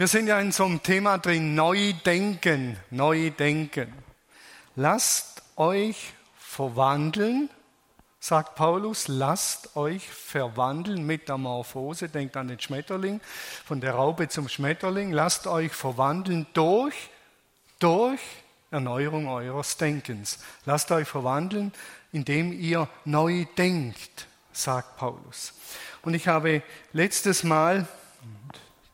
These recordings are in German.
Wir sind ja in so einem Thema drin, neu denken, neu denken. Lasst euch verwandeln, sagt Paulus, lasst euch verwandeln, Metamorphose, denkt an den Schmetterling, von der Raupe zum Schmetterling, lasst euch verwandeln durch, durch Erneuerung eures Denkens. Lasst euch verwandeln, indem ihr neu denkt, sagt Paulus. Und ich habe letztes Mal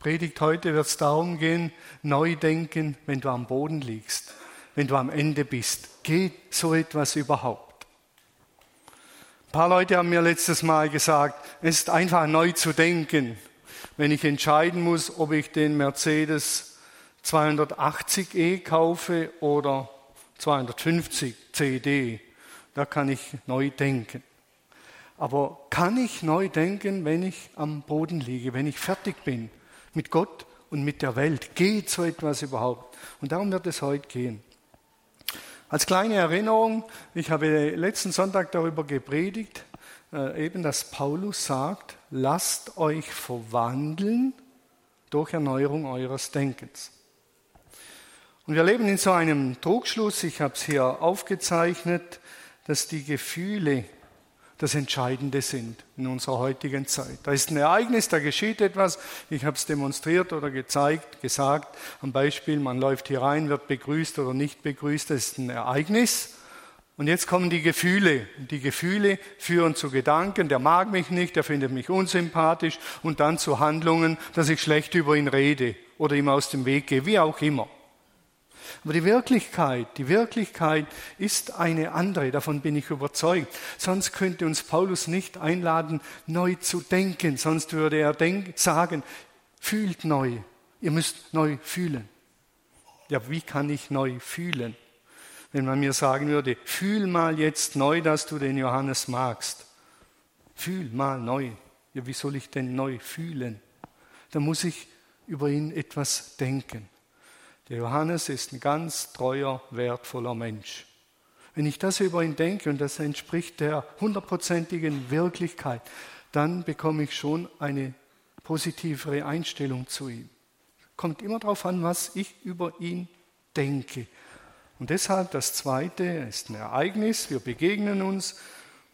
Predigt heute wird es darum gehen, neu denken, wenn du am Boden liegst, wenn du am Ende bist. Geht so etwas überhaupt? Ein paar Leute haben mir letztes Mal gesagt, es ist einfach neu zu denken, wenn ich entscheiden muss, ob ich den Mercedes 280e kaufe oder 250 CD. Da kann ich neu denken. Aber kann ich neu denken, wenn ich am Boden liege, wenn ich fertig bin? Mit Gott und mit der Welt. Geht so etwas überhaupt? Und darum wird es heute gehen. Als kleine Erinnerung, ich habe letzten Sonntag darüber gepredigt, äh, eben, dass Paulus sagt, lasst euch verwandeln durch Erneuerung eures Denkens. Und wir leben in so einem Trugschluss, ich habe es hier aufgezeichnet, dass die Gefühle das Entscheidende sind in unserer heutigen Zeit. Da ist ein Ereignis, da geschieht etwas. Ich habe es demonstriert oder gezeigt, gesagt. Am Beispiel, man läuft hier rein, wird begrüßt oder nicht begrüßt. Das ist ein Ereignis. Und jetzt kommen die Gefühle. Die Gefühle führen zu Gedanken, der mag mich nicht, der findet mich unsympathisch und dann zu Handlungen, dass ich schlecht über ihn rede oder ihm aus dem Weg gehe, wie auch immer. Aber die Wirklichkeit, die Wirklichkeit ist eine andere, davon bin ich überzeugt. Sonst könnte uns Paulus nicht einladen, neu zu denken, sonst würde er sagen, fühlt neu, ihr müsst neu fühlen. Ja, wie kann ich neu fühlen? Wenn man mir sagen würde, fühl mal jetzt neu, dass du den Johannes magst. Fühl mal neu. Ja, wie soll ich denn neu fühlen? Da muss ich über ihn etwas denken. Der Johannes ist ein ganz treuer, wertvoller Mensch. Wenn ich das über ihn denke und das entspricht der hundertprozentigen Wirklichkeit, dann bekomme ich schon eine positivere Einstellung zu ihm. Kommt immer darauf an, was ich über ihn denke. Und deshalb das Zweite ist ein Ereignis, wir begegnen uns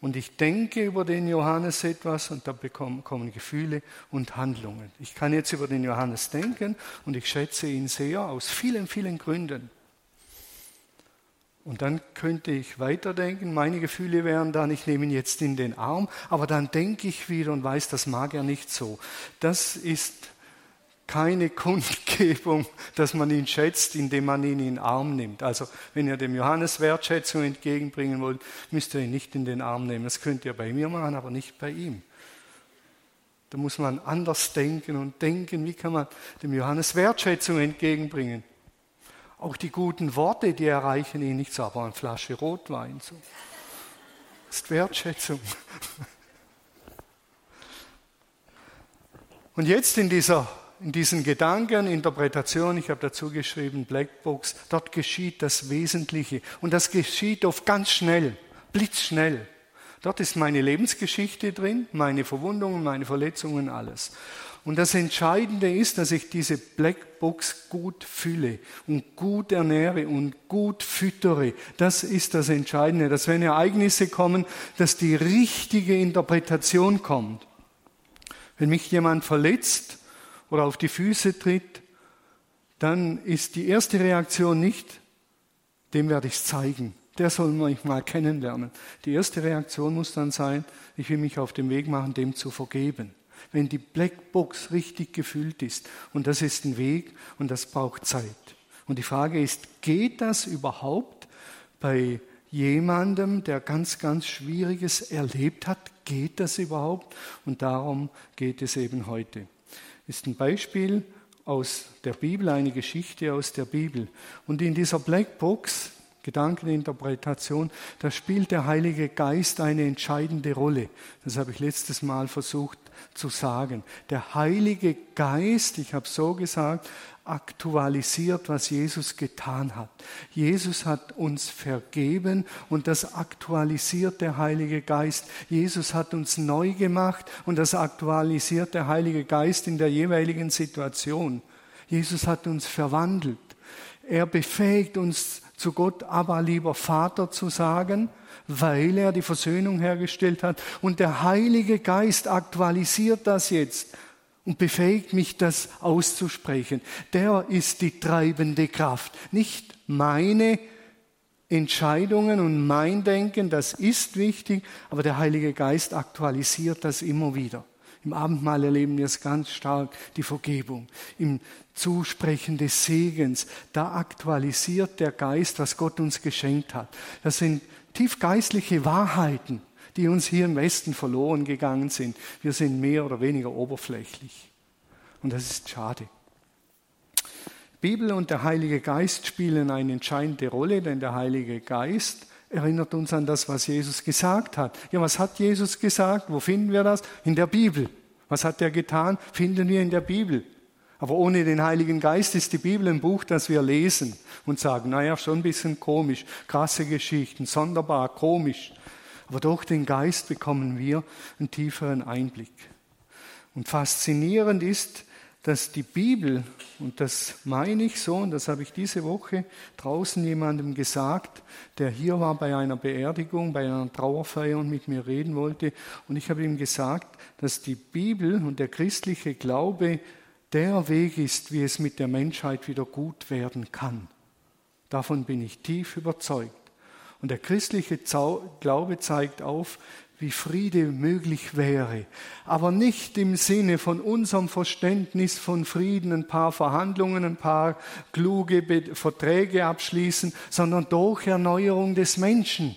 und ich denke über den Johannes etwas und da kommen Gefühle und Handlungen. Ich kann jetzt über den Johannes denken und ich schätze ihn sehr aus vielen, vielen Gründen. Und dann könnte ich weiterdenken, meine Gefühle wären dann, ich nehme ihn jetzt in den Arm, aber dann denke ich wieder und weiß, das mag er nicht so. Das ist keine Kundgebung, dass man ihn schätzt, indem man ihn in den Arm nimmt. Also wenn ihr dem Johannes Wertschätzung entgegenbringen wollt, müsst ihr ihn nicht in den Arm nehmen. Das könnt ihr bei mir machen, aber nicht bei ihm. Da muss man anders denken und denken, wie kann man dem Johannes Wertschätzung entgegenbringen. Auch die guten Worte, die erreichen ihn nicht so, aber eine Flasche Rotwein. So. Das ist Wertschätzung. Und jetzt in dieser in diesen Gedanken, Interpretation, ich habe dazu geschrieben, Blackbox, dort geschieht das Wesentliche. Und das geschieht oft ganz schnell, blitzschnell. Dort ist meine Lebensgeschichte drin, meine Verwundungen, meine Verletzungen, alles. Und das Entscheidende ist, dass ich diese Blackbox gut fülle und gut ernähre und gut füttere. Das ist das Entscheidende, dass wenn Ereignisse kommen, dass die richtige Interpretation kommt. Wenn mich jemand verletzt, oder auf die Füße tritt, dann ist die erste Reaktion nicht, dem werde ich es zeigen. Der soll mich mal kennenlernen. Die erste Reaktion muss dann sein, ich will mich auf den Weg machen, dem zu vergeben. Wenn die Blackbox richtig gefüllt ist. Und das ist ein Weg und das braucht Zeit. Und die Frage ist, geht das überhaupt bei jemandem, der ganz, ganz Schwieriges erlebt hat? Geht das überhaupt? Und darum geht es eben heute ist ein Beispiel aus der Bibel, eine Geschichte aus der Bibel. Und in dieser Blackbox, Gedankeninterpretation, da spielt der Heilige Geist eine entscheidende Rolle. Das habe ich letztes Mal versucht zu sagen. Der Heilige Geist, ich habe so gesagt, aktualisiert, was Jesus getan hat. Jesus hat uns vergeben und das aktualisiert der Heilige Geist. Jesus hat uns neu gemacht und das aktualisiert der Heilige Geist in der jeweiligen Situation. Jesus hat uns verwandelt. Er befähigt uns zu Gott, aber lieber Vater zu sagen, weil er die Versöhnung hergestellt hat. Und der Heilige Geist aktualisiert das jetzt und befähigt mich, das auszusprechen. Der ist die treibende Kraft, nicht meine Entscheidungen und mein Denken, das ist wichtig, aber der Heilige Geist aktualisiert das immer wieder. Im Abendmahl erleben wir es ganz stark, die Vergebung. Im Zusprechen des Segens, da aktualisiert der Geist, was Gott uns geschenkt hat. Das sind tiefgeistliche Wahrheiten, die uns hier im Westen verloren gegangen sind. Wir sind mehr oder weniger oberflächlich. Und das ist schade. Bibel und der Heilige Geist spielen eine entscheidende Rolle, denn der Heilige Geist erinnert uns an das, was Jesus gesagt hat. Ja, was hat Jesus gesagt? Wo finden wir das? In der Bibel. Was hat er getan? Finden wir in der Bibel. Aber ohne den Heiligen Geist ist die Bibel ein Buch, das wir lesen und sagen, naja, schon ein bisschen komisch, krasse Geschichten, sonderbar, komisch. Aber durch den Geist bekommen wir einen tieferen Einblick. Und faszinierend ist, dass die Bibel, und das meine ich so, und das habe ich diese Woche draußen jemandem gesagt, der hier war bei einer Beerdigung, bei einer Trauerfeier und mit mir reden wollte, und ich habe ihm gesagt, dass die Bibel und der christliche Glaube der Weg ist, wie es mit der Menschheit wieder gut werden kann. Davon bin ich tief überzeugt. Und der christliche Glaube zeigt auf, wie Friede möglich wäre, aber nicht im Sinne von unserem Verständnis von Frieden, ein paar Verhandlungen, ein paar kluge Verträge abschließen, sondern durch Erneuerung des Menschen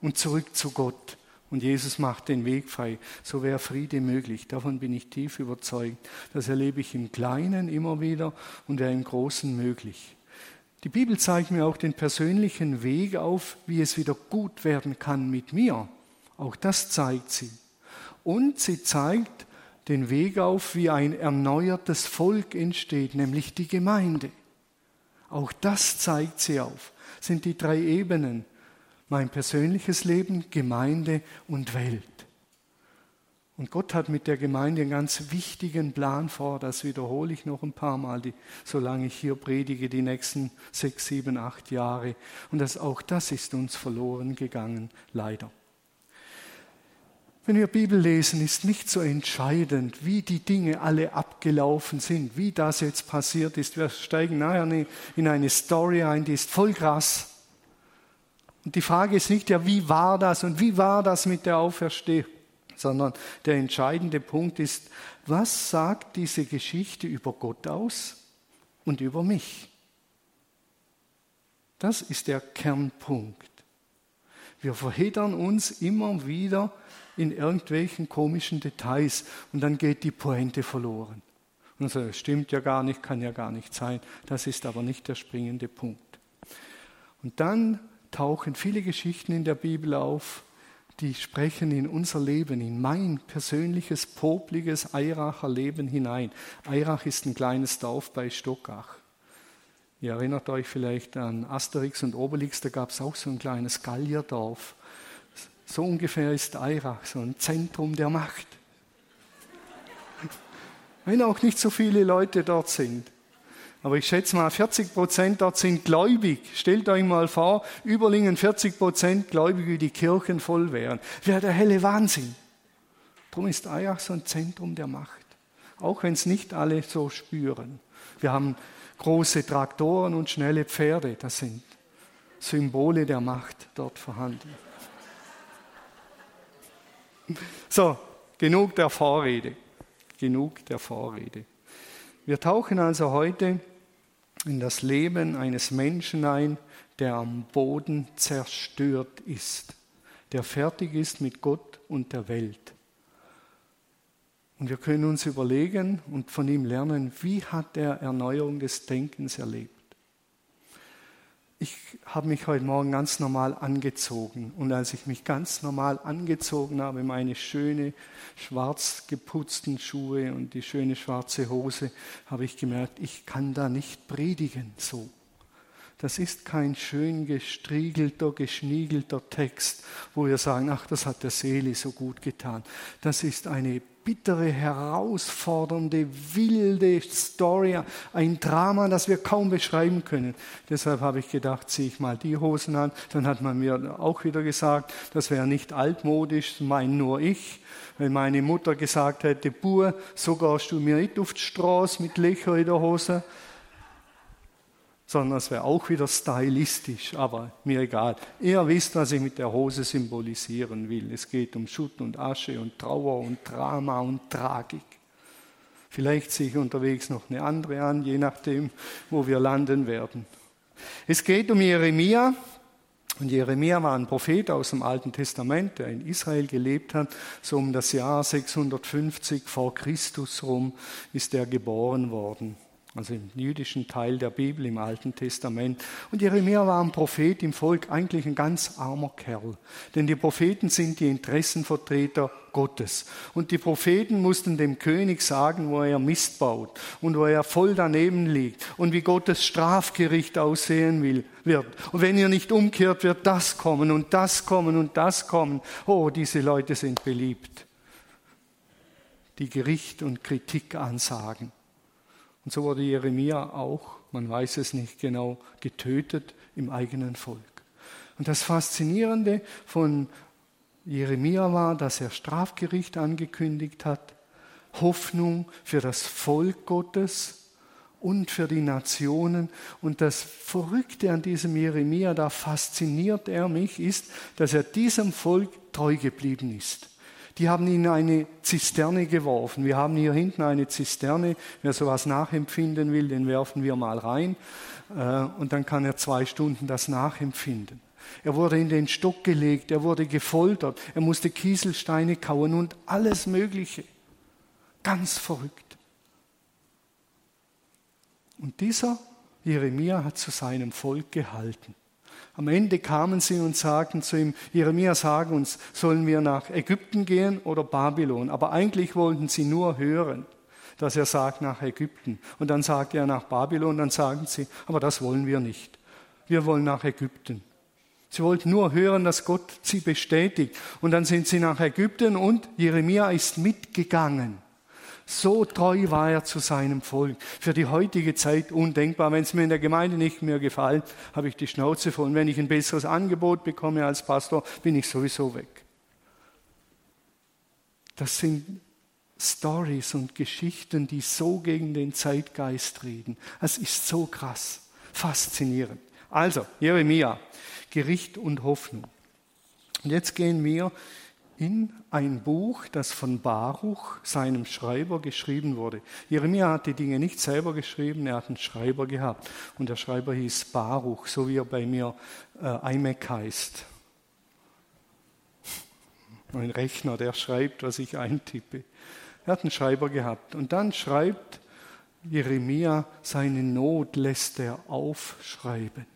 und zurück zu Gott. Und Jesus macht den Weg frei. So wäre Friede möglich. Davon bin ich tief überzeugt. Das erlebe ich im Kleinen immer wieder und wäre im Großen möglich. Die Bibel zeigt mir auch den persönlichen Weg auf, wie es wieder gut werden kann mit mir. Auch das zeigt sie. Und sie zeigt den Weg auf, wie ein erneuertes Volk entsteht, nämlich die Gemeinde. Auch das zeigt sie auf. Das sind die drei Ebenen. Mein persönliches Leben, Gemeinde und Welt. Und Gott hat mit der Gemeinde einen ganz wichtigen Plan vor. Das wiederhole ich noch ein paar Mal, die, solange ich hier predige, die nächsten sechs, sieben, acht Jahre. Und das, auch das ist uns verloren gegangen, leider. Wenn wir Bibel lesen, ist nicht so entscheidend, wie die Dinge alle abgelaufen sind, wie das jetzt passiert ist. Wir steigen nachher in eine Story ein, die ist voll krass. Und die Frage ist nicht ja, wie war das und wie war das mit der Auferstehung, sondern der entscheidende Punkt ist, was sagt diese Geschichte über Gott aus und über mich? Das ist der Kernpunkt. Wir verheddern uns immer wieder in irgendwelchen komischen Details und dann geht die Pointe verloren. Und so, das stimmt ja gar nicht, kann ja gar nicht sein. Das ist aber nicht der springende Punkt. Und dann tauchen viele Geschichten in der Bibel auf, die sprechen in unser Leben, in mein persönliches, popliges Eiracher Leben hinein. Eirach ist ein kleines Dorf bei Stockach. Ihr erinnert euch vielleicht an Asterix und Obelix, da gab es auch so ein kleines Gallierdorf. So ungefähr ist Eirach, so ein Zentrum der Macht. Wenn auch nicht so viele Leute dort sind. Aber ich schätze mal, 40 Prozent dort sind gläubig. Stellt euch mal vor, Überlingen 40 Prozent gläubig, wie die Kirchen voll wären. Wäre der helle Wahnsinn. Darum ist Eirach so ein Zentrum der Macht. Auch wenn es nicht alle so spüren. Wir haben große Traktoren und schnelle Pferde. Das sind Symbole der Macht dort vorhanden. So, genug der Vorrede. Genug der Vorrede. Wir tauchen also heute in das Leben eines Menschen ein, der am Boden zerstört ist, der fertig ist mit Gott und der Welt. Und wir können uns überlegen und von ihm lernen, wie hat er Erneuerung des Denkens erlebt. Ich habe mich heute Morgen ganz normal angezogen und als ich mich ganz normal angezogen habe, meine schöne schwarz geputzten Schuhe und die schöne schwarze Hose, habe ich gemerkt, ich kann da nicht predigen so. Das ist kein schön gestriegelter, geschniegelter Text, wo wir sagen, ach, das hat der Seele so gut getan. Das ist eine bittere, herausfordernde, wilde Story, ein Drama, das wir kaum beschreiben können. Deshalb habe ich gedacht, ziehe ich mal die Hosen an. Dann hat man mir auch wieder gesagt, das wäre nicht altmodisch, mein nur ich. Wenn meine Mutter gesagt hätte, Bur, so gehst du mir nicht auf die Straße mit Löcher in der Hose, sondern es wäre auch wieder stylistisch, aber mir egal. Ihr wisst, was ich mit der Hose symbolisieren will. Es geht um Schutt und Asche und Trauer und Drama und Tragik. Vielleicht ziehe ich unterwegs noch eine andere an, je nachdem, wo wir landen werden. Es geht um Jeremia. Und Jeremia war ein Prophet aus dem Alten Testament, der in Israel gelebt hat. So um das Jahr 650 vor Christus rum ist er geboren worden also im jüdischen Teil der Bibel im Alten Testament. Und Jeremia war ein Prophet im Volk, eigentlich ein ganz armer Kerl. Denn die Propheten sind die Interessenvertreter Gottes. Und die Propheten mussten dem König sagen, wo er Mist baut und wo er voll daneben liegt und wie Gottes Strafgericht aussehen will, wird. Und wenn ihr nicht umkehrt, wird das kommen und das kommen und das kommen. Oh, diese Leute sind beliebt. Die Gericht und Kritik ansagen. Und so wurde Jeremia auch, man weiß es nicht genau, getötet im eigenen Volk. Und das Faszinierende von Jeremia war, dass er Strafgericht angekündigt hat, Hoffnung für das Volk Gottes und für die Nationen. Und das Verrückte an diesem Jeremia, da fasziniert er mich, ist, dass er diesem Volk treu geblieben ist. Die haben ihn in eine Zisterne geworfen. Wir haben hier hinten eine Zisterne. Wer sowas nachempfinden will, den werfen wir mal rein. Äh, und dann kann er zwei Stunden das nachempfinden. Er wurde in den Stock gelegt, er wurde gefoltert, er musste Kieselsteine kauen und alles Mögliche. Ganz verrückt. Und dieser Jeremia hat zu seinem Volk gehalten. Am Ende kamen sie und sagten zu ihm, Jeremia, sag uns, sollen wir nach Ägypten gehen oder Babylon? Aber eigentlich wollten sie nur hören, dass er sagt nach Ägypten. Und dann sagt er nach Babylon, dann sagen sie, aber das wollen wir nicht. Wir wollen nach Ägypten. Sie wollten nur hören, dass Gott sie bestätigt. Und dann sind sie nach Ägypten und Jeremia ist mitgegangen. So treu war er zu seinem Volk. Für die heutige Zeit undenkbar. Wenn es mir in der Gemeinde nicht mehr gefällt, habe ich die Schnauze voll. Und wenn ich ein besseres Angebot bekomme als Pastor, bin ich sowieso weg. Das sind Stories und Geschichten, die so gegen den Zeitgeist reden. Es ist so krass, faszinierend. Also, Jeremia, Gericht und Hoffnung. Und jetzt gehen wir in ein Buch, das von Baruch, seinem Schreiber, geschrieben wurde. Jeremia hat die Dinge nicht selber geschrieben, er hat einen Schreiber gehabt. Und der Schreiber hieß Baruch, so wie er bei mir äh, iMac heißt. Ein Rechner, der schreibt, was ich eintippe. Er hat einen Schreiber gehabt. Und dann schreibt Jeremia, seine Not lässt er aufschreiben.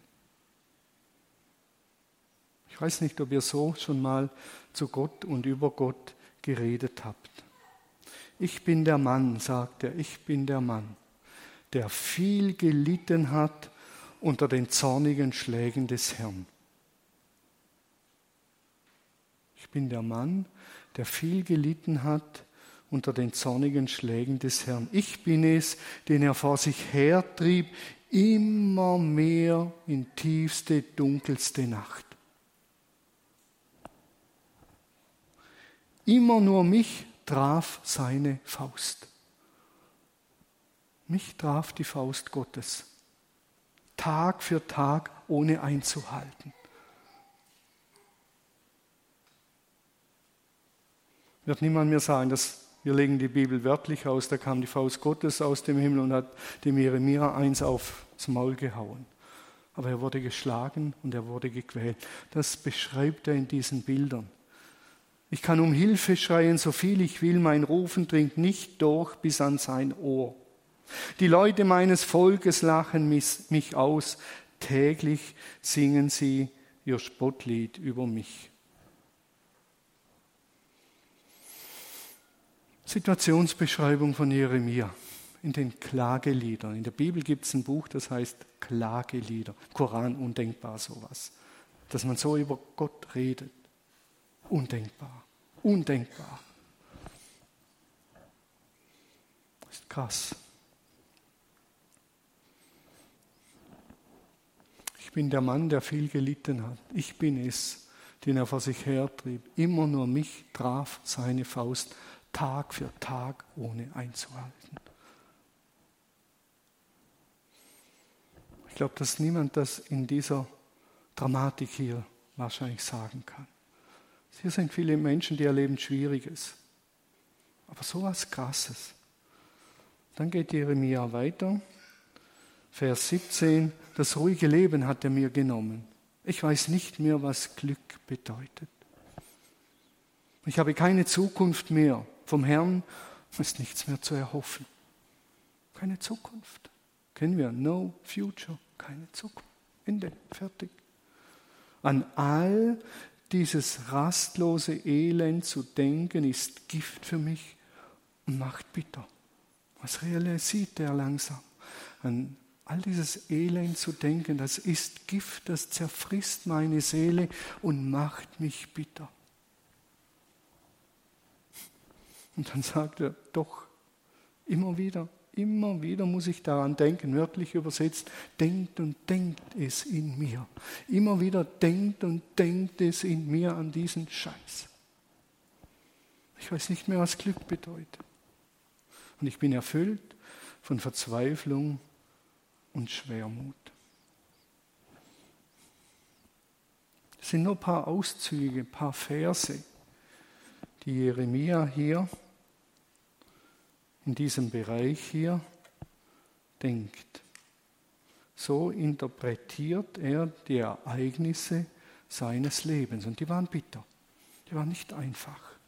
Ich weiß nicht, ob ihr so schon mal zu Gott und über Gott geredet habt. Ich bin der Mann, sagt er, ich bin der Mann, der viel gelitten hat unter den zornigen Schlägen des Herrn. Ich bin der Mann, der viel gelitten hat unter den zornigen Schlägen des Herrn. Ich bin es, den er vor sich hertrieb, immer mehr in tiefste, dunkelste Nacht. Immer nur mich traf seine Faust. Mich traf die Faust Gottes. Tag für Tag ohne einzuhalten. Wird niemand mehr sagen, dass wir legen die Bibel wörtlich aus, da kam die Faust Gottes aus dem Himmel und hat dem Jeremia eins aufs Maul gehauen. Aber er wurde geschlagen und er wurde gequält. Das beschreibt er in diesen Bildern. Ich kann um Hilfe schreien, so viel ich will, mein Rufen dringt nicht durch bis an sein Ohr. Die Leute meines Volkes lachen mich aus, täglich singen sie ihr Spottlied über mich. Situationsbeschreibung von Jeremia. in den Klageliedern. In der Bibel gibt es ein Buch, das heißt Klagelieder. Koran undenkbar sowas. Dass man so über Gott redet. Undenkbar. Undenkbar. Das ist krass. Ich bin der Mann, der viel gelitten hat. Ich bin es, den er vor sich hertrieb. Immer nur mich traf seine Faust Tag für Tag ohne einzuhalten. Ich glaube, dass niemand das in dieser Dramatik hier wahrscheinlich sagen kann. Hier sind viele Menschen, die erleben Schwieriges. Aber so was Krasses. Dann geht Jeremia weiter. Vers 17. Das ruhige Leben hat er mir genommen. Ich weiß nicht mehr, was Glück bedeutet. Ich habe keine Zukunft mehr. Vom Herrn ist nichts mehr zu erhoffen. Keine Zukunft. Kennen wir? No future. Keine Zukunft. Ende. Fertig. An all dieses rastlose Elend zu denken, ist Gift für mich und macht bitter. Was realisiert er langsam? An all dieses Elend zu denken, das ist Gift, das zerfrisst meine Seele und macht mich bitter. Und dann sagt er, doch, immer wieder, immer wieder muss ich daran denken, wörtlich übersetzt, denkt und denkt es in mir. Immer wieder denkt und denkt es in mir an diesen Scheiß. Ich weiß nicht mehr, was Glück bedeutet. Und ich bin erfüllt von Verzweiflung und Schwermut. Das sind nur ein paar Auszüge, ein paar Verse, die Jeremia hier in diesem Bereich hier denkt. So interpretiert er die Ereignisse seines Lebens. Und die waren bitter. Die waren nicht einfach.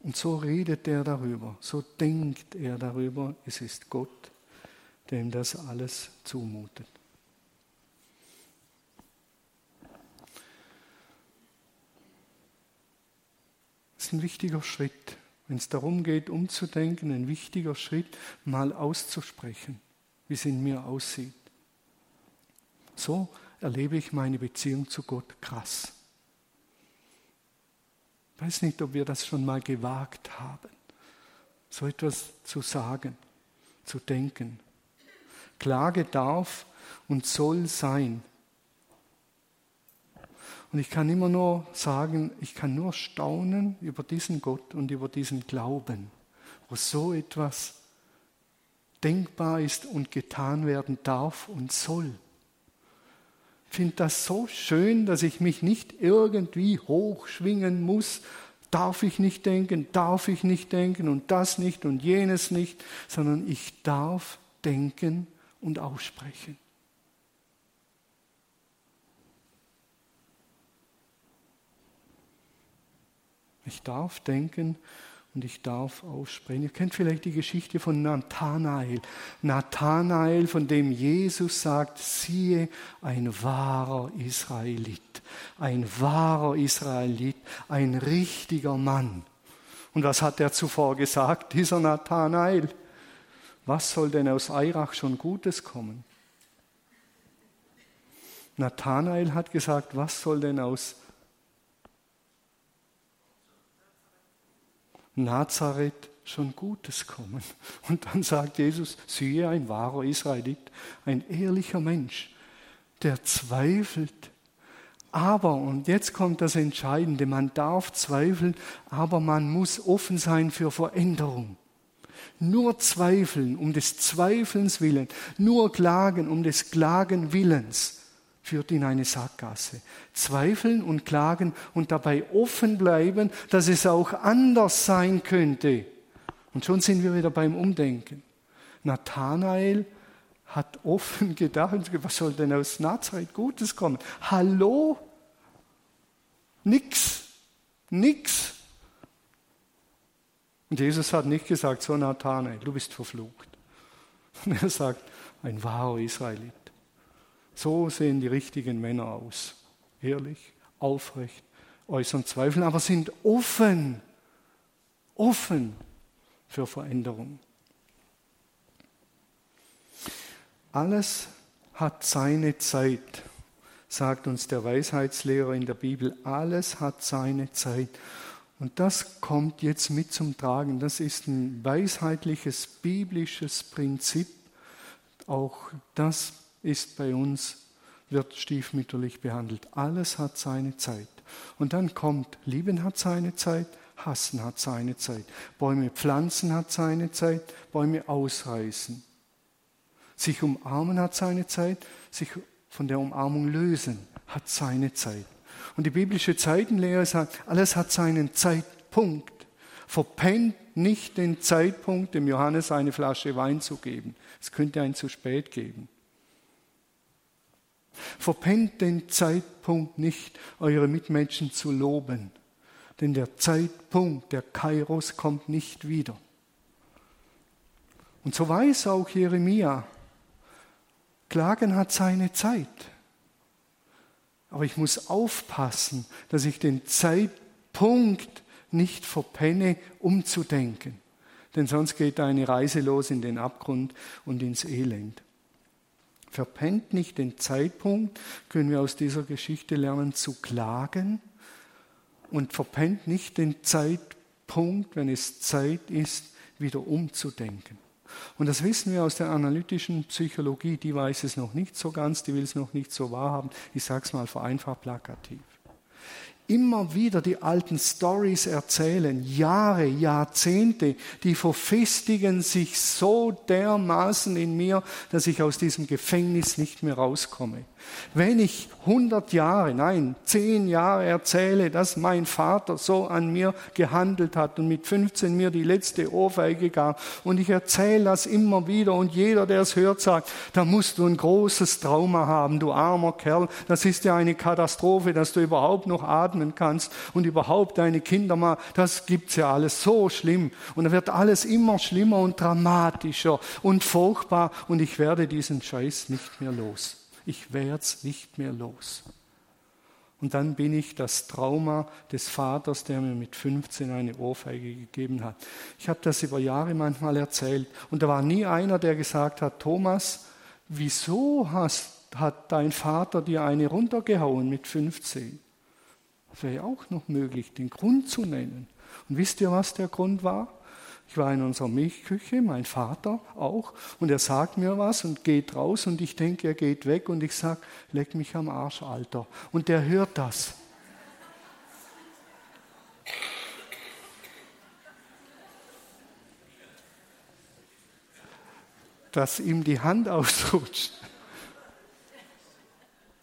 Und so redet er darüber, so denkt er darüber, es ist Gott, der ihm das alles zumutet. Ein wichtiger Schritt, wenn es darum geht, umzudenken, ein wichtiger Schritt, mal auszusprechen, wie es in mir aussieht. So erlebe ich meine Beziehung zu Gott krass. Ich weiß nicht, ob wir das schon mal gewagt haben, so etwas zu sagen, zu denken. Klage darf und soll sein, und ich kann immer nur sagen, ich kann nur staunen über diesen Gott und über diesen Glauben, wo so etwas denkbar ist und getan werden darf und soll. Ich finde das so schön, dass ich mich nicht irgendwie hochschwingen muss. Darf ich nicht denken, darf ich nicht denken und das nicht und jenes nicht, sondern ich darf denken und aussprechen. Ich darf denken und ich darf aussprechen. Ihr kennt vielleicht die Geschichte von Nathanael. Nathanael, von dem Jesus sagt, siehe, ein wahrer Israelit. Ein wahrer Israelit, ein richtiger Mann. Und was hat er zuvor gesagt, dieser Nathanael? Was soll denn aus Eirach schon Gutes kommen? Nathanael hat gesagt, was soll denn aus Nazareth schon Gutes kommen. Und dann sagt Jesus, siehe, ein wahrer Israelit, ein ehrlicher Mensch, der zweifelt. Aber, und jetzt kommt das Entscheidende, man darf zweifeln, aber man muss offen sein für Veränderung. Nur zweifeln um des Zweifelns willen, nur klagen um des Klagen willens führt in eine Sackgasse. Zweifeln und klagen und dabei offen bleiben, dass es auch anders sein könnte. Und schon sind wir wieder beim Umdenken. Nathanael hat offen gedacht, was soll denn aus Nazareth Gutes kommen? Hallo? Nix. Nix. Und Jesus hat nicht gesagt, so Nathanael, du bist verflucht. Und er sagt, ein wahrer Israelit. So sehen die richtigen Männer aus. Ehrlich, aufrecht, äußern Zweifel, aber sind offen. offen für Veränderung. Alles hat seine Zeit, sagt uns der Weisheitslehrer in der Bibel. Alles hat seine Zeit. Und das kommt jetzt mit zum Tragen. Das ist ein weisheitliches, biblisches Prinzip. Auch das ist bei uns, wird stiefmütterlich behandelt. Alles hat seine Zeit. Und dann kommt, Lieben hat seine Zeit, Hassen hat seine Zeit. Bäume pflanzen hat seine Zeit, Bäume ausreißen. Sich umarmen hat seine Zeit, sich von der Umarmung lösen hat seine Zeit. Und die biblische Zeitenlehre sagt, alles hat seinen Zeitpunkt. Verpennt nicht den Zeitpunkt, dem Johannes eine Flasche Wein zu geben. Es könnte einen zu spät geben. Verpennt den Zeitpunkt nicht, eure Mitmenschen zu loben. Denn der Zeitpunkt, der Kairos, kommt nicht wieder. Und so weiß auch Jeremia, Klagen hat seine Zeit. Aber ich muss aufpassen, dass ich den Zeitpunkt nicht verpenne, umzudenken. Denn sonst geht eine Reise los in den Abgrund und ins Elend. Verpennt nicht den Zeitpunkt, können wir aus dieser Geschichte lernen, zu klagen. Und verpennt nicht den Zeitpunkt, wenn es Zeit ist, wieder umzudenken. Und das wissen wir aus der analytischen Psychologie, die weiß es noch nicht so ganz, die will es noch nicht so wahrhaben. Ich sage es mal vereinfacht plakativ immer wieder die alten Stories erzählen, Jahre, Jahrzehnte, die verfestigen sich so dermaßen in mir, dass ich aus diesem Gefängnis nicht mehr rauskomme. Wenn ich 100 Jahre, nein, 10 Jahre erzähle, dass mein Vater so an mir gehandelt hat und mit 15 mir die letzte Ohrfeige gab und ich erzähle das immer wieder und jeder, der es hört, sagt, da musst du ein großes Trauma haben, du armer Kerl, das ist ja eine Katastrophe, dass du überhaupt noch atmen kannst und überhaupt deine Kinder mal, das gibt's ja alles so schlimm und da wird alles immer schlimmer und dramatischer und furchtbar und ich werde diesen Scheiß nicht mehr los ich werde es nicht mehr los. Und dann bin ich das Trauma des Vaters, der mir mit 15 eine Ohrfeige gegeben hat. Ich habe das über Jahre manchmal erzählt und da war nie einer, der gesagt hat, Thomas, wieso hast, hat dein Vater dir eine runtergehauen mit 15? Das wäre ja auch noch möglich, den Grund zu nennen. Und wisst ihr, was der Grund war? Ich war in unserer Milchküche, mein Vater auch, und er sagt mir was und geht raus und ich denke, er geht weg und ich sage, leck mich am Arsch, Alter. Und der hört das. Dass ihm die Hand ausrutscht.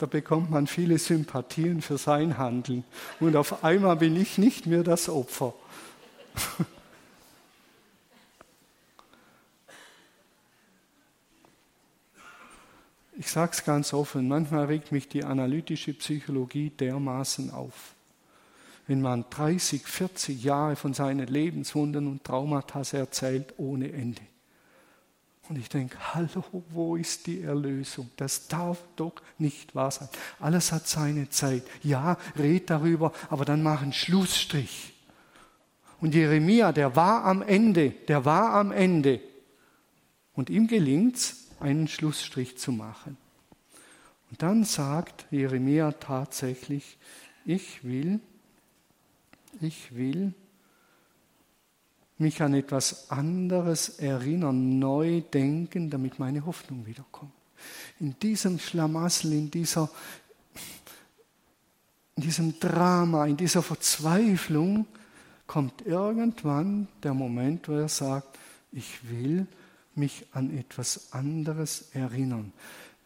Da bekommt man viele Sympathien für sein Handeln. Und auf einmal bin ich nicht mehr das Opfer. Ich sage es ganz offen, manchmal regt mich die analytische Psychologie dermaßen auf. Wenn man 30, 40 Jahre von seinen Lebenswundern und Traumata erzählt ohne Ende. Und ich denke, hallo, wo ist die Erlösung? Das darf doch nicht wahr sein. Alles hat seine Zeit. Ja, red darüber, aber dann mach einen Schlussstrich. Und Jeremia, der war am Ende, der war am Ende. Und ihm gelingt es, einen Schlussstrich zu machen. Und dann sagt Jeremia tatsächlich, ich will, ich will mich an etwas anderes erinnern, neu denken, damit meine Hoffnung wiederkommt. In diesem Schlamassel, in, dieser, in diesem Drama, in dieser Verzweiflung kommt irgendwann der Moment, wo er sagt, ich will mich an etwas anderes erinnern.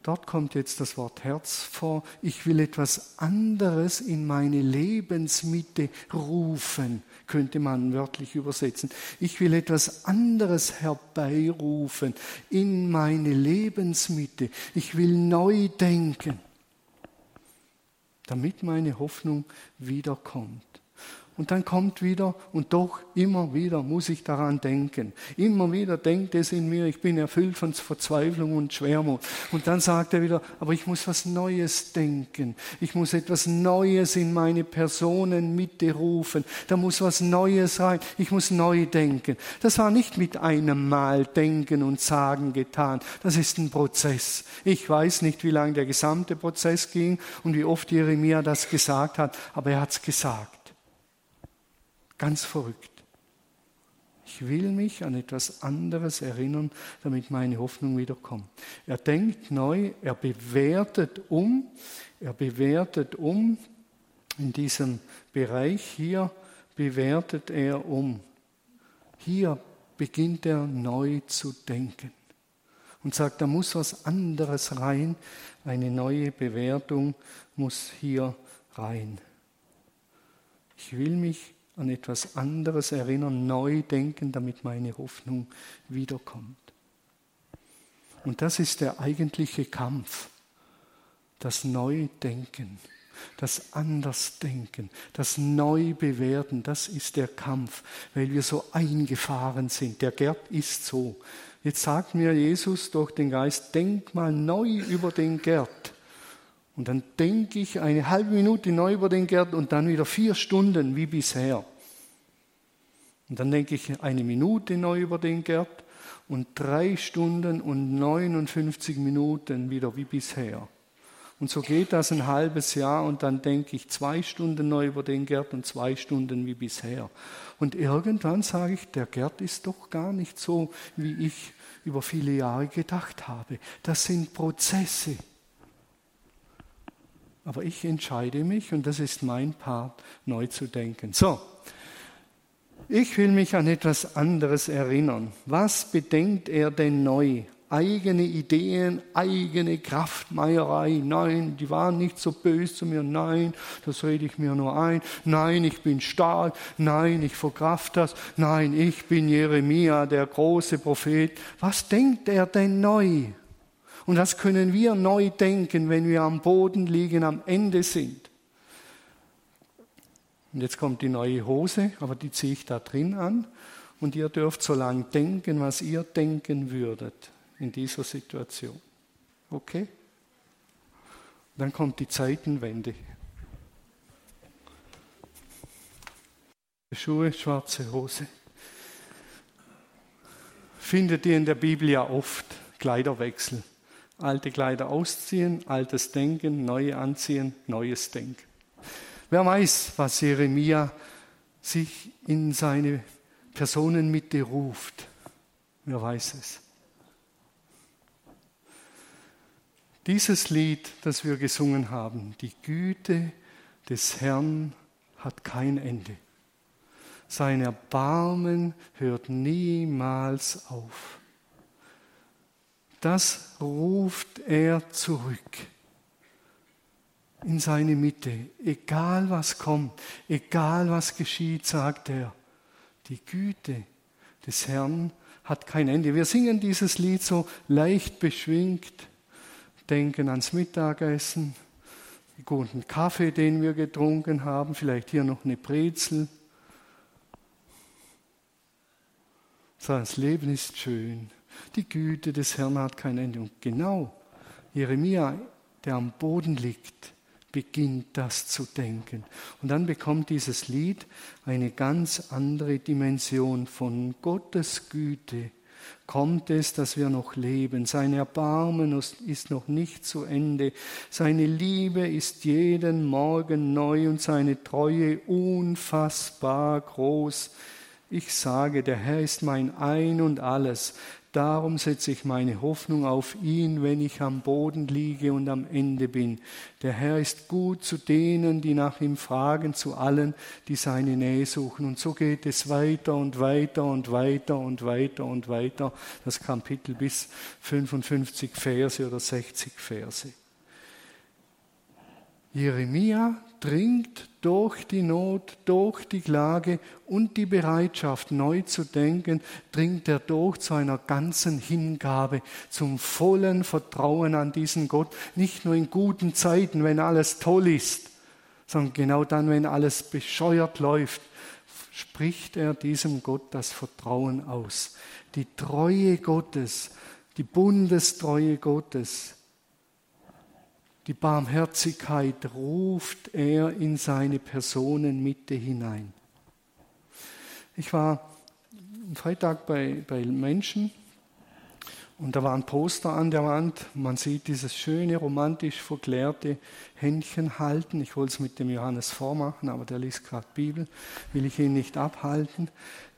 Dort kommt jetzt das Wort Herz vor. Ich will etwas anderes in meine Lebensmitte rufen, könnte man wörtlich übersetzen. Ich will etwas anderes herbeirufen in meine Lebensmitte. Ich will neu denken, damit meine Hoffnung wiederkommt. Und dann kommt wieder, und doch immer wieder muss ich daran denken. Immer wieder denkt es in mir, ich bin erfüllt von Verzweiflung und Schwermut. Und dann sagt er wieder, aber ich muss was Neues denken. Ich muss etwas Neues in meine Personenmitte rufen. Da muss was Neues rein. Ich muss neu denken. Das war nicht mit einem Mal denken und sagen getan. Das ist ein Prozess. Ich weiß nicht, wie lange der gesamte Prozess ging und wie oft Jeremia das gesagt hat, aber er hat es gesagt. Ganz verrückt. Ich will mich an etwas anderes erinnern, damit meine Hoffnung wiederkommt. Er denkt neu, er bewertet um, er bewertet um. In diesem Bereich hier bewertet er um. Hier beginnt er neu zu denken und sagt, da muss was anderes rein, eine neue Bewertung muss hier rein. Ich will mich an etwas anderes erinnern, neu denken, damit meine Hoffnung wiederkommt. Und das ist der eigentliche Kampf, das Neudenken, das Andersdenken, das Neubewerten, das ist der Kampf, weil wir so eingefahren sind. Der Gerd ist so. Jetzt sagt mir Jesus durch den Geist, denk mal neu über den Gerd. Und dann denke ich eine halbe Minute neu über den Gerd und dann wieder vier Stunden wie bisher. Und dann denke ich eine Minute neu über den Gerd und drei Stunden und 59 Minuten wieder wie bisher. Und so geht das ein halbes Jahr und dann denke ich zwei Stunden neu über den Gerd und zwei Stunden wie bisher. Und irgendwann sage ich, der Gerd ist doch gar nicht so, wie ich über viele Jahre gedacht habe. Das sind Prozesse. Aber ich entscheide mich, und das ist mein Part, neu zu denken. So, ich will mich an etwas anderes erinnern. Was bedenkt er denn neu? Eigene Ideen, eigene Kraftmeierei. Nein, die waren nicht so böse zu mir. Nein, das rede ich mir nur ein. Nein, ich bin stark. Nein, ich verkraft das. Nein, ich bin Jeremia, der große Prophet. Was denkt er denn neu? Und das können wir neu denken, wenn wir am Boden liegen, am Ende sind. Und jetzt kommt die neue Hose, aber die ziehe ich da drin an. Und ihr dürft so lange denken, was ihr denken würdet in dieser Situation. Okay? Dann kommt die Zeitenwende. Schuhe, schwarze Hose. Findet ihr in der Bibel ja oft Kleiderwechsel. Alte Kleider ausziehen, altes Denken, neue anziehen, neues Denken. Wer weiß, was Jeremia sich in seine Personenmitte ruft. Wer weiß es. Dieses Lied, das wir gesungen haben, die Güte des Herrn hat kein Ende. Sein Erbarmen hört niemals auf das ruft er zurück in seine Mitte. Egal was kommt, egal was geschieht, sagt er, die Güte des Herrn hat kein Ende. Wir singen dieses Lied so leicht beschwingt, denken ans Mittagessen, den guten Kaffee, den wir getrunken haben, vielleicht hier noch eine Brezel. Das Leben ist schön. Die Güte des Herrn hat kein Ende. Und genau Jeremia, der am Boden liegt, beginnt das zu denken. Und dann bekommt dieses Lied eine ganz andere Dimension von Gottes Güte. Kommt es, dass wir noch leben. Sein Erbarmen ist noch nicht zu Ende. Seine Liebe ist jeden Morgen neu und seine Treue unfassbar groß. Ich sage, der Herr ist mein Ein und alles. Darum setze ich meine Hoffnung auf ihn, wenn ich am Boden liege und am Ende bin. Der Herr ist gut zu denen, die nach ihm fragen, zu allen, die seine Nähe suchen. Und so geht es weiter und weiter und weiter und weiter und weiter, das Kapitel bis 55 Verse oder 60 Verse. Jeremia dringt durch die Not, durch die Klage und die Bereitschaft, neu zu denken, dringt er durch zu einer ganzen Hingabe, zum vollen Vertrauen an diesen Gott, nicht nur in guten Zeiten, wenn alles toll ist, sondern genau dann, wenn alles bescheuert läuft, spricht er diesem Gott das Vertrauen aus. Die Treue Gottes, die Bundestreue Gottes, die Barmherzigkeit ruft er in seine Personenmitte hinein. Ich war am Freitag bei, bei Menschen und da war ein Poster an der Wand. Man sieht dieses schöne, romantisch verklärte Händchen halten. Ich wollte es mit dem Johannes vormachen, aber der liest gerade Bibel, will ich ihn nicht abhalten.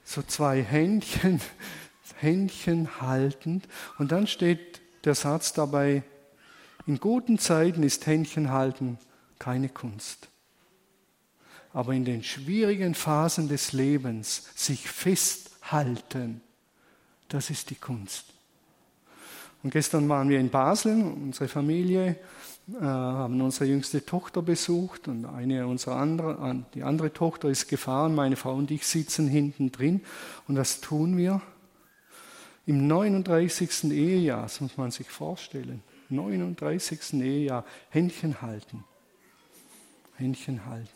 So zwei Händchen, Händchen haltend. Und dann steht der Satz dabei, in guten Zeiten ist Händchen halten keine Kunst. Aber in den schwierigen Phasen des Lebens sich festhalten, das ist die Kunst. Und gestern waren wir in Basel, unsere Familie, äh, haben unsere jüngste Tochter besucht und eine unserer andere, die andere Tochter ist gefahren. Meine Frau und ich sitzen hinten drin. Und was tun wir? Im 39. Ehejahr, das muss man sich vorstellen, 39. Ehejahr, Händchen halten. Händchen halten.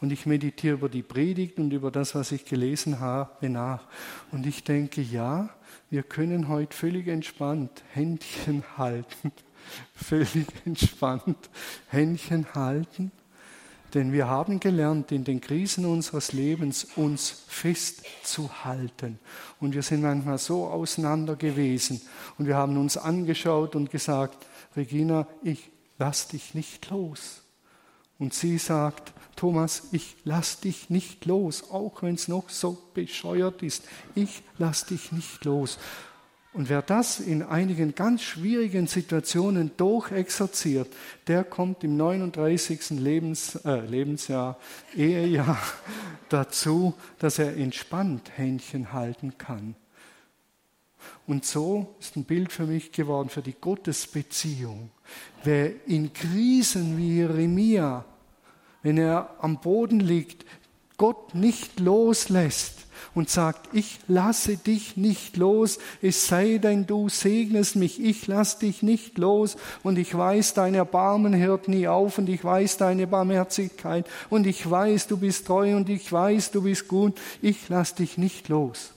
Und ich meditiere über die Predigt und über das, was ich gelesen habe, nach. Und ich denke, ja, wir können heute völlig entspannt Händchen halten. Völlig entspannt Händchen halten. Denn wir haben gelernt, in den Krisen unseres Lebens uns festzuhalten. Und wir sind manchmal so auseinander gewesen. Und wir haben uns angeschaut und gesagt, Regina, ich lass dich nicht los. Und sie sagt, Thomas, ich lass dich nicht los, auch wenn es noch so bescheuert ist. Ich lass dich nicht los. Und wer das in einigen ganz schwierigen Situationen durchexerziert, der kommt im 39. Lebens, äh, Lebensjahr, Ehejahr dazu, dass er entspannt Händchen halten kann. Und so ist ein Bild für mich geworden für die Gottesbeziehung. Wer in Krisen wie Jeremia wenn er am Boden liegt, Gott nicht loslässt und sagt, ich lasse dich nicht los, es sei denn, du segnest mich, ich lasse dich nicht los und ich weiß, dein Erbarmen hört nie auf und ich weiß deine Barmherzigkeit und ich weiß, du bist treu und ich weiß, du bist gut, ich lasse dich nicht los.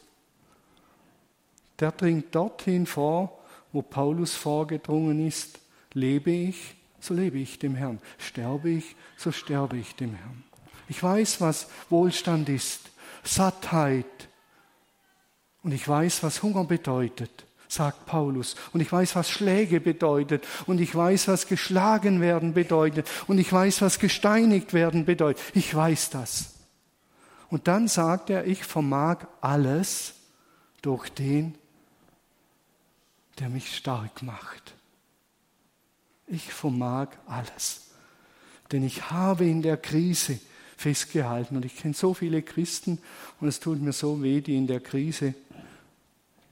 Der dringt dorthin vor, wo Paulus vorgedrungen ist, lebe ich so lebe ich dem Herrn. Sterbe ich, so sterbe ich dem Herrn. Ich weiß, was Wohlstand ist, Sattheit. Und ich weiß, was Hunger bedeutet, sagt Paulus. Und ich weiß, was Schläge bedeutet. Und ich weiß, was geschlagen werden bedeutet. Und ich weiß, was gesteinigt werden bedeutet. Ich weiß das. Und dann sagt er, ich vermag alles durch den, der mich stark macht. Ich vermag alles. Denn ich habe in der Krise festgehalten. Und ich kenne so viele Christen und es tut mir so weh, die in der Krise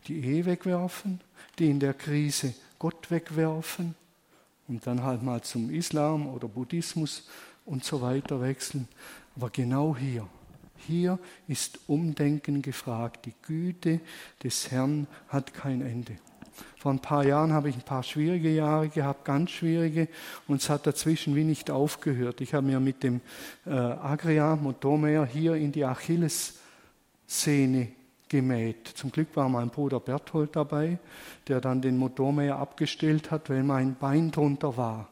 die Ehe wegwerfen, die in der Krise Gott wegwerfen und dann halt mal zum Islam oder Buddhismus und so weiter wechseln. Aber genau hier, hier ist Umdenken gefragt. Die Güte des Herrn hat kein Ende. Vor ein paar Jahren habe ich ein paar schwierige Jahre gehabt, ganz schwierige, und es hat dazwischen wie nicht aufgehört. Ich habe mir mit dem äh, Agria Motormäher hier in die Achillessehne gemäht. Zum Glück war mein Bruder Berthold dabei, der dann den Motormäher abgestellt hat, weil mein Bein drunter war.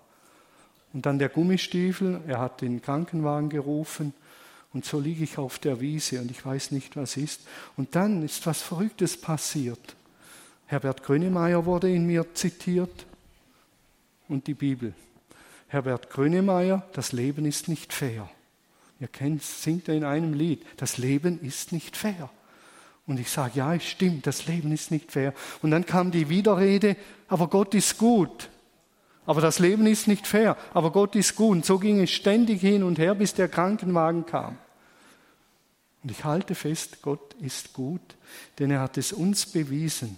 Und dann der Gummistiefel, er hat den Krankenwagen gerufen und so liege ich auf der Wiese und ich weiß nicht, was ist. Und dann ist was Verrücktes passiert. Herbert Grönemeyer wurde in mir zitiert und die Bibel. Herbert Grönemeyer, das Leben ist nicht fair. Ihr kennt, singt er in einem Lied, das Leben ist nicht fair. Und ich sage, ja, es stimmt, das Leben ist nicht fair. Und dann kam die Widerrede, aber Gott ist gut. Aber das Leben ist nicht fair, aber Gott ist gut. Und so ging es ständig hin und her, bis der Krankenwagen kam. Und ich halte fest, Gott ist gut, denn er hat es uns bewiesen.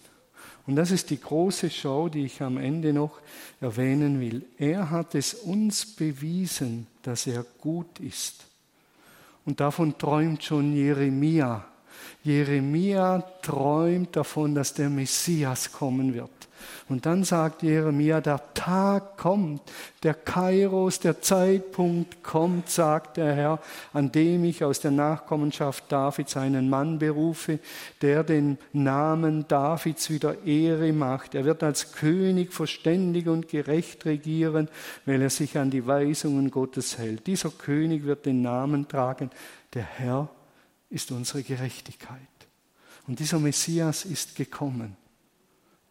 Und das ist die große Show, die ich am Ende noch erwähnen will. Er hat es uns bewiesen, dass er gut ist. Und davon träumt schon Jeremia. Jeremia träumt davon, dass der Messias kommen wird. Und dann sagt Jeremia, der Tag kommt, der Kairos, der Zeitpunkt kommt, sagt der Herr, an dem ich aus der Nachkommenschaft Davids einen Mann berufe, der den Namen Davids wieder Ehre macht. Er wird als König verständig und gerecht regieren, weil er sich an die Weisungen Gottes hält. Dieser König wird den Namen tragen, der Herr ist unsere Gerechtigkeit. Und dieser Messias ist gekommen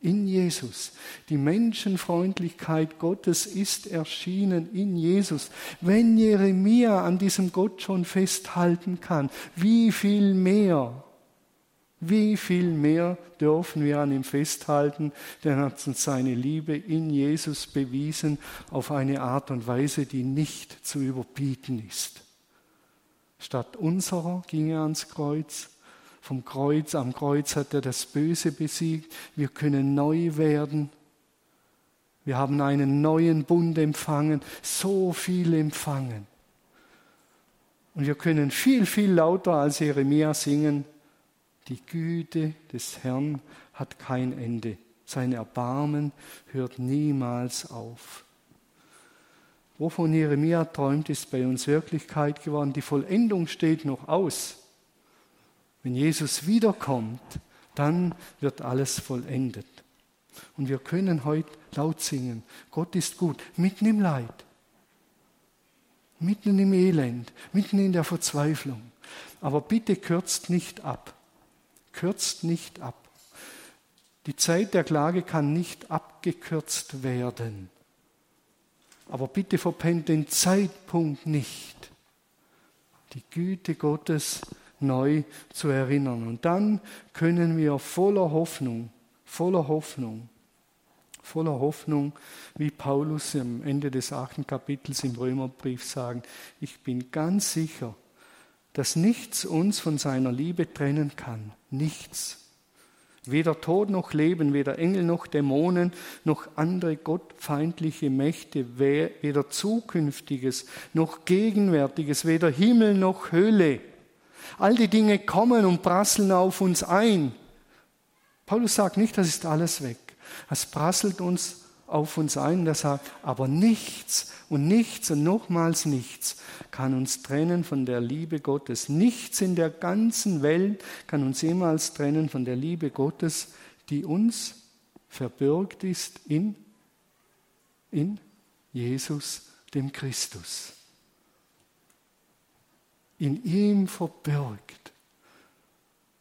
in Jesus. Die Menschenfreundlichkeit Gottes ist erschienen in Jesus. Wenn Jeremia an diesem Gott schon festhalten kann, wie viel mehr, wie viel mehr dürfen wir an ihm festhalten, denn er hat uns seine Liebe in Jesus bewiesen auf eine Art und Weise, die nicht zu überbieten ist. Statt unserer ging er ans Kreuz, vom Kreuz. Am Kreuz hat er das Böse besiegt. Wir können neu werden. Wir haben einen neuen Bund empfangen, so viel empfangen. Und wir können viel, viel lauter als Jeremia singen, die Güte des Herrn hat kein Ende. Sein Erbarmen hört niemals auf. Wovon Jeremia träumt, ist bei uns Wirklichkeit geworden. Die Vollendung steht noch aus. Wenn Jesus wiederkommt, dann wird alles vollendet. Und wir können heute laut singen, Gott ist gut, mitten im Leid, mitten im Elend, mitten in der Verzweiflung. Aber bitte kürzt nicht ab, kürzt nicht ab. Die Zeit der Klage kann nicht abgekürzt werden. Aber bitte verpennt den Zeitpunkt nicht. Die Güte Gottes neu zu erinnern. Und dann können wir voller Hoffnung, voller Hoffnung, voller Hoffnung, wie Paulus am Ende des achten Kapitels im Römerbrief sagen, ich bin ganz sicher, dass nichts uns von seiner Liebe trennen kann. Nichts. Weder Tod noch Leben, weder Engel noch Dämonen, noch andere gottfeindliche Mächte, weder Zukünftiges noch Gegenwärtiges, weder Himmel noch Hölle All die Dinge kommen und prasseln auf uns ein. Paulus sagt nicht, das ist alles weg. Es prasselt uns auf uns ein. Er sagt, aber nichts und nichts und nochmals nichts kann uns trennen von der Liebe Gottes. Nichts in der ganzen Welt kann uns jemals trennen von der Liebe Gottes, die uns verbürgt ist in, in Jesus, dem Christus in ihm verbirgt.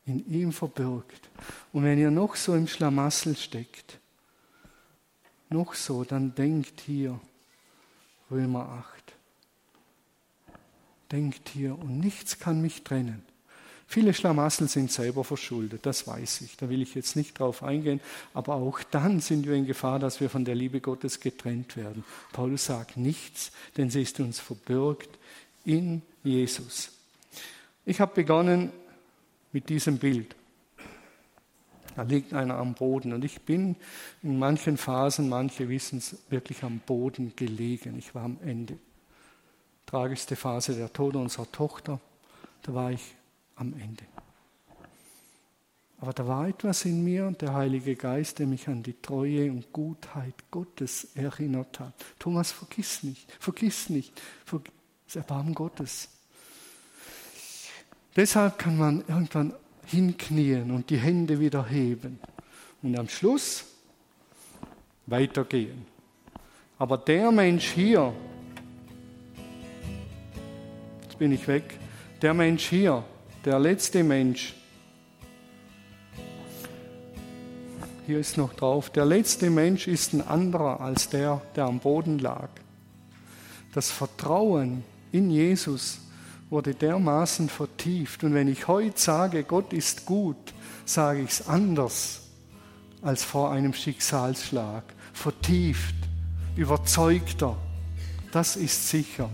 In ihm verbirgt. Und wenn ihr noch so im Schlamassel steckt, noch so, dann denkt hier Römer 8. Denkt hier, und nichts kann mich trennen. Viele Schlamassel sind selber verschuldet, das weiß ich, da will ich jetzt nicht drauf eingehen, aber auch dann sind wir in Gefahr, dass wir von der Liebe Gottes getrennt werden. Paulus sagt nichts, denn sie ist uns verbürgt in Jesus. Ich habe begonnen mit diesem Bild. Da liegt einer am Boden und ich bin in manchen Phasen, manche wissen es, wirklich am Boden gelegen. Ich war am Ende. Tragischste Phase der Tode unserer Tochter, da war ich am Ende. Aber da war etwas in mir, der Heilige Geist, der mich an die Treue und Gutheit Gottes erinnert hat. Thomas, vergiss nicht, vergiss nicht, vergiss das Erbarmen Gottes. Deshalb kann man irgendwann hinknien und die Hände wieder heben und am Schluss weitergehen. Aber der Mensch hier, jetzt bin ich weg, der Mensch hier, der letzte Mensch, hier ist noch drauf, der letzte Mensch ist ein anderer als der, der am Boden lag. Das Vertrauen in Jesus wurde dermaßen vertieft. Und wenn ich heute sage, Gott ist gut, sage ich es anders als vor einem Schicksalsschlag. Vertieft, überzeugter. Das ist sicher.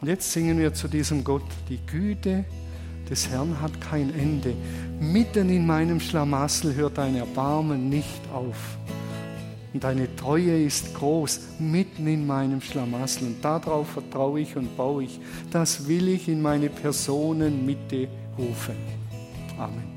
Und jetzt singen wir zu diesem Gott, die Güte des Herrn hat kein Ende. Mitten in meinem Schlamassel hört dein Erbarmen nicht auf. Und deine Treue ist groß, mitten in meinem Schlamassel. Und darauf vertraue ich und baue ich. Das will ich in meine Personenmitte rufen. Amen.